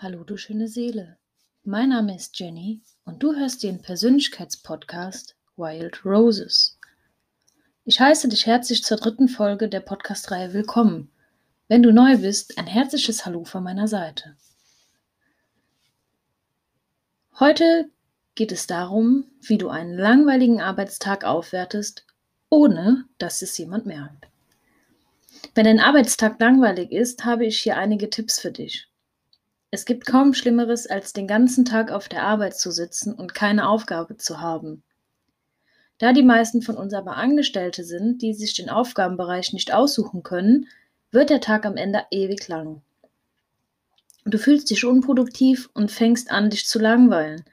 Hallo, du schöne Seele. Mein Name ist Jenny und du hörst den Persönlichkeitspodcast Wild Roses. Ich heiße dich herzlich zur dritten Folge der Podcast-Reihe willkommen. Wenn du neu bist, ein herzliches Hallo von meiner Seite. Heute geht es darum, wie du einen langweiligen Arbeitstag aufwertest, ohne dass es jemand merkt. Wenn dein Arbeitstag langweilig ist, habe ich hier einige Tipps für dich. Es gibt kaum Schlimmeres, als den ganzen Tag auf der Arbeit zu sitzen und keine Aufgabe zu haben. Da die meisten von uns aber Angestellte sind, die sich den Aufgabenbereich nicht aussuchen können, wird der Tag am Ende ewig lang. Du fühlst dich unproduktiv und fängst an, dich zu langweilen.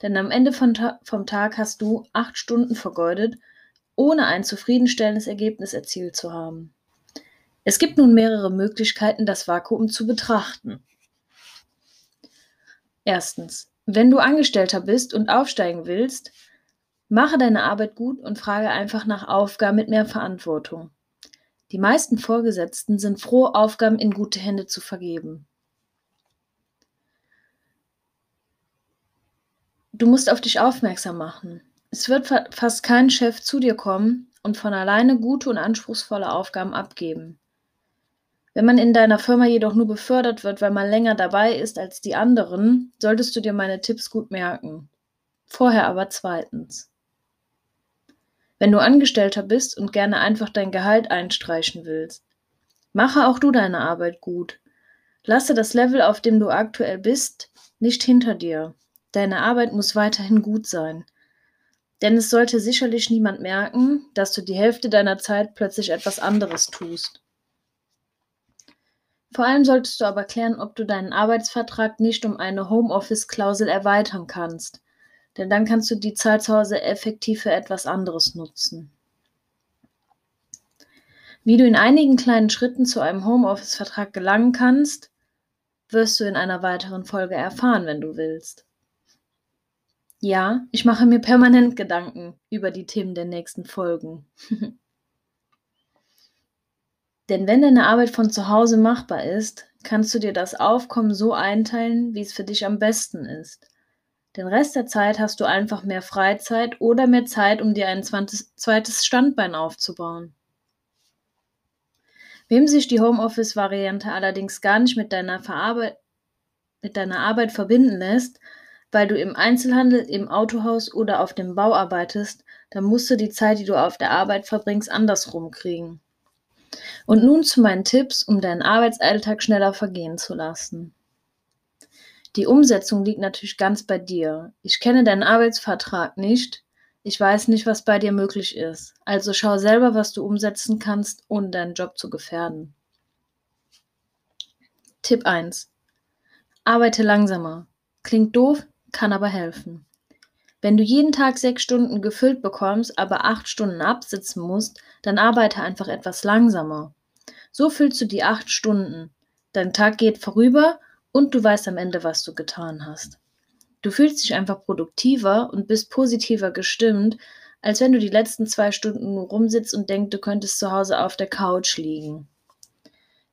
Denn am Ende vom Tag hast du acht Stunden vergeudet, ohne ein zufriedenstellendes Ergebnis erzielt zu haben. Es gibt nun mehrere Möglichkeiten, das Vakuum zu betrachten. Erstens, wenn du Angestellter bist und aufsteigen willst, mache deine Arbeit gut und frage einfach nach Aufgaben mit mehr Verantwortung. Die meisten Vorgesetzten sind froh, Aufgaben in gute Hände zu vergeben. Du musst auf dich aufmerksam machen. Es wird fast kein Chef zu dir kommen und von alleine gute und anspruchsvolle Aufgaben abgeben. Wenn man in deiner Firma jedoch nur befördert wird, weil man länger dabei ist als die anderen, solltest du dir meine Tipps gut merken. Vorher aber zweitens. Wenn du Angestellter bist und gerne einfach dein Gehalt einstreichen willst, mache auch du deine Arbeit gut. Lasse das Level, auf dem du aktuell bist, nicht hinter dir. Deine Arbeit muss weiterhin gut sein. Denn es sollte sicherlich niemand merken, dass du die Hälfte deiner Zeit plötzlich etwas anderes tust. Vor allem solltest du aber klären, ob du deinen Arbeitsvertrag nicht um eine Homeoffice-Klausel erweitern kannst, denn dann kannst du die Zeit zu Hause effektiv für etwas anderes nutzen. Wie du in einigen kleinen Schritten zu einem Homeoffice-Vertrag gelangen kannst, wirst du in einer weiteren Folge erfahren, wenn du willst. Ja, ich mache mir permanent Gedanken über die Themen der nächsten Folgen. Denn wenn deine Arbeit von zu Hause machbar ist, kannst du dir das Aufkommen so einteilen, wie es für dich am besten ist. Den Rest der Zeit hast du einfach mehr Freizeit oder mehr Zeit, um dir ein zweites Standbein aufzubauen. Wem sich die Homeoffice-Variante allerdings gar nicht mit deiner, mit deiner Arbeit verbinden lässt, weil du im Einzelhandel, im Autohaus oder auf dem Bau arbeitest, dann musst du die Zeit, die du auf der Arbeit verbringst, andersrum kriegen. Und nun zu meinen Tipps, um deinen Arbeitsalltag schneller vergehen zu lassen. Die Umsetzung liegt natürlich ganz bei dir. Ich kenne deinen Arbeitsvertrag nicht. Ich weiß nicht, was bei dir möglich ist. Also schau selber, was du umsetzen kannst, ohne deinen Job zu gefährden. Tipp 1. Arbeite langsamer. Klingt doof, kann aber helfen. Wenn du jeden Tag sechs Stunden gefüllt bekommst, aber acht Stunden absitzen musst, dann arbeite einfach etwas langsamer. So füllst du die acht Stunden. Dein Tag geht vorüber und du weißt am Ende, was du getan hast. Du fühlst dich einfach produktiver und bist positiver gestimmt, als wenn du die letzten zwei Stunden nur rumsitzt und denkst, du könntest zu Hause auf der Couch liegen.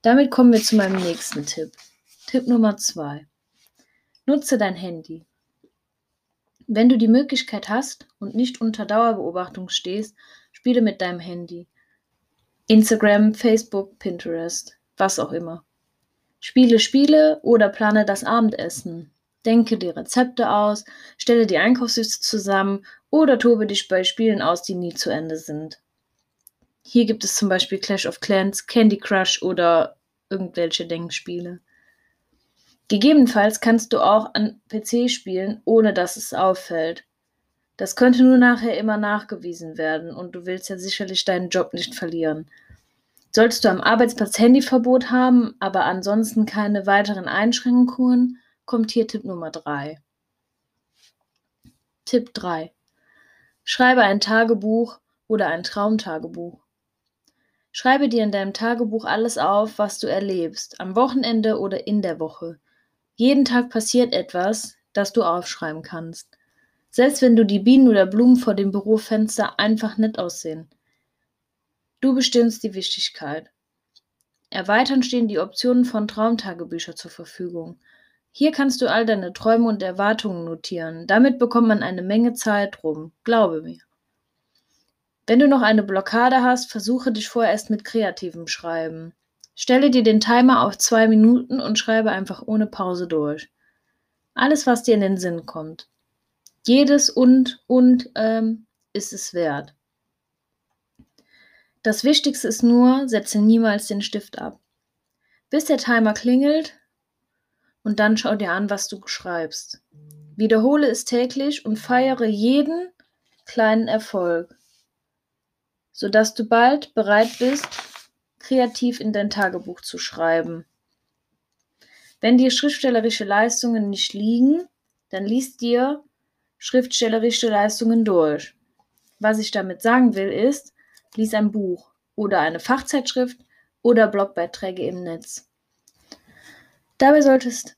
Damit kommen wir zu meinem nächsten Tipp. Tipp Nummer zwei. Nutze dein Handy. Wenn du die Möglichkeit hast und nicht unter Dauerbeobachtung stehst, spiele mit deinem Handy. Instagram, Facebook, Pinterest, was auch immer. Spiele Spiele oder plane das Abendessen. Denke die Rezepte aus, stelle die Einkaufsliste zusammen oder tobe dich bei Spielen aus, die nie zu Ende sind. Hier gibt es zum Beispiel Clash of Clans, Candy Crush oder irgendwelche Denkspiele. Gegebenenfalls kannst du auch an PC spielen, ohne dass es auffällt. Das könnte nur nachher immer nachgewiesen werden und du willst ja sicherlich deinen Job nicht verlieren. Solltest du am Arbeitsplatz Handyverbot haben, aber ansonsten keine weiteren Einschränkungen, kommt hier Tipp Nummer 3. Tipp 3. Schreibe ein Tagebuch oder ein Traumtagebuch. Schreibe dir in deinem Tagebuch alles auf, was du erlebst, am Wochenende oder in der Woche. Jeden Tag passiert etwas, das du aufschreiben kannst. Selbst wenn du die Bienen oder Blumen vor dem Bürofenster einfach nett aussehen. Du bestimmst die Wichtigkeit. Erweitern stehen die Optionen von Traumtagebücher zur Verfügung. Hier kannst du all deine Träume und Erwartungen notieren. Damit bekommt man eine Menge Zeit rum, glaube mir. Wenn du noch eine Blockade hast, versuche dich vorerst mit kreativem Schreiben. Stelle dir den Timer auf zwei Minuten und schreibe einfach ohne Pause durch. Alles, was dir in den Sinn kommt. Jedes und und ähm, ist es wert. Das Wichtigste ist nur, setze niemals den Stift ab. Bis der Timer klingelt und dann schau dir an, was du schreibst. Wiederhole es täglich und feiere jeden kleinen Erfolg, sodass du bald bereit bist, kreativ in dein Tagebuch zu schreiben. Wenn dir schriftstellerische Leistungen nicht liegen, dann liest dir schriftstellerische Leistungen durch. Was ich damit sagen will, ist, lies ein Buch oder eine Fachzeitschrift oder Blogbeiträge im Netz. Dabei solltest,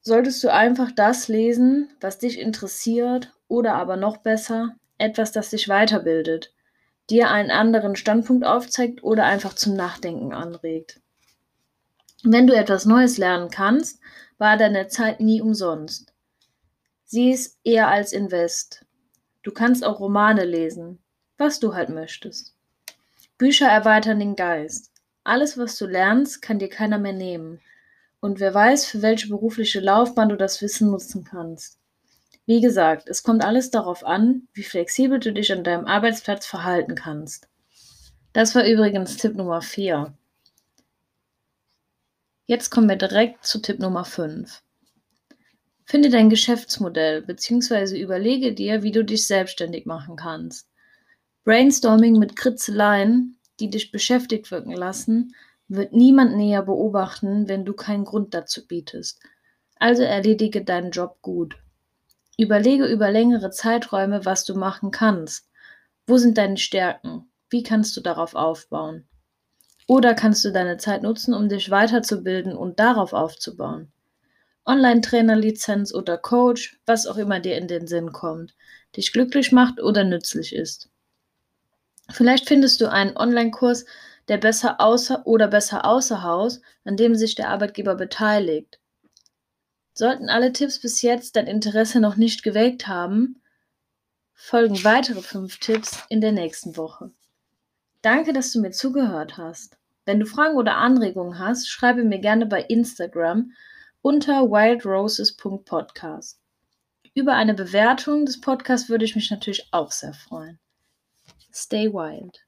solltest du einfach das lesen, was dich interessiert oder aber noch besser, etwas, das dich weiterbildet, dir einen anderen Standpunkt aufzeigt oder einfach zum Nachdenken anregt. Wenn du etwas Neues lernen kannst, war deine Zeit nie umsonst. Sieh es eher als Invest. Du kannst auch Romane lesen, was du halt möchtest. Bücher erweitern den Geist. Alles, was du lernst, kann dir keiner mehr nehmen. Und wer weiß, für welche berufliche Laufbahn du das Wissen nutzen kannst. Wie gesagt, es kommt alles darauf an, wie flexibel du dich an deinem Arbeitsplatz verhalten kannst. Das war übrigens Tipp Nummer 4. Jetzt kommen wir direkt zu Tipp Nummer 5. Finde dein Geschäftsmodell bzw. überlege dir, wie du dich selbstständig machen kannst. Brainstorming mit Kritzeleien, die dich beschäftigt wirken lassen, wird niemand näher beobachten, wenn du keinen Grund dazu bietest. Also erledige deinen Job gut. Überlege über längere Zeiträume, was du machen kannst. Wo sind deine Stärken? Wie kannst du darauf aufbauen? Oder kannst du deine Zeit nutzen, um dich weiterzubilden und darauf aufzubauen? Online-Trainer-Lizenz oder Coach, was auch immer dir in den Sinn kommt, dich glücklich macht oder nützlich ist. Vielleicht findest du einen Online-Kurs, der besser außer oder besser außer Haus, an dem sich der Arbeitgeber beteiligt. Sollten alle Tipps bis jetzt dein Interesse noch nicht geweckt haben, folgen weitere fünf Tipps in der nächsten Woche. Danke, dass du mir zugehört hast. Wenn du Fragen oder Anregungen hast, schreibe mir gerne bei Instagram unter wildroses.podcast. Über eine Bewertung des Podcasts würde ich mich natürlich auch sehr freuen. Stay wild.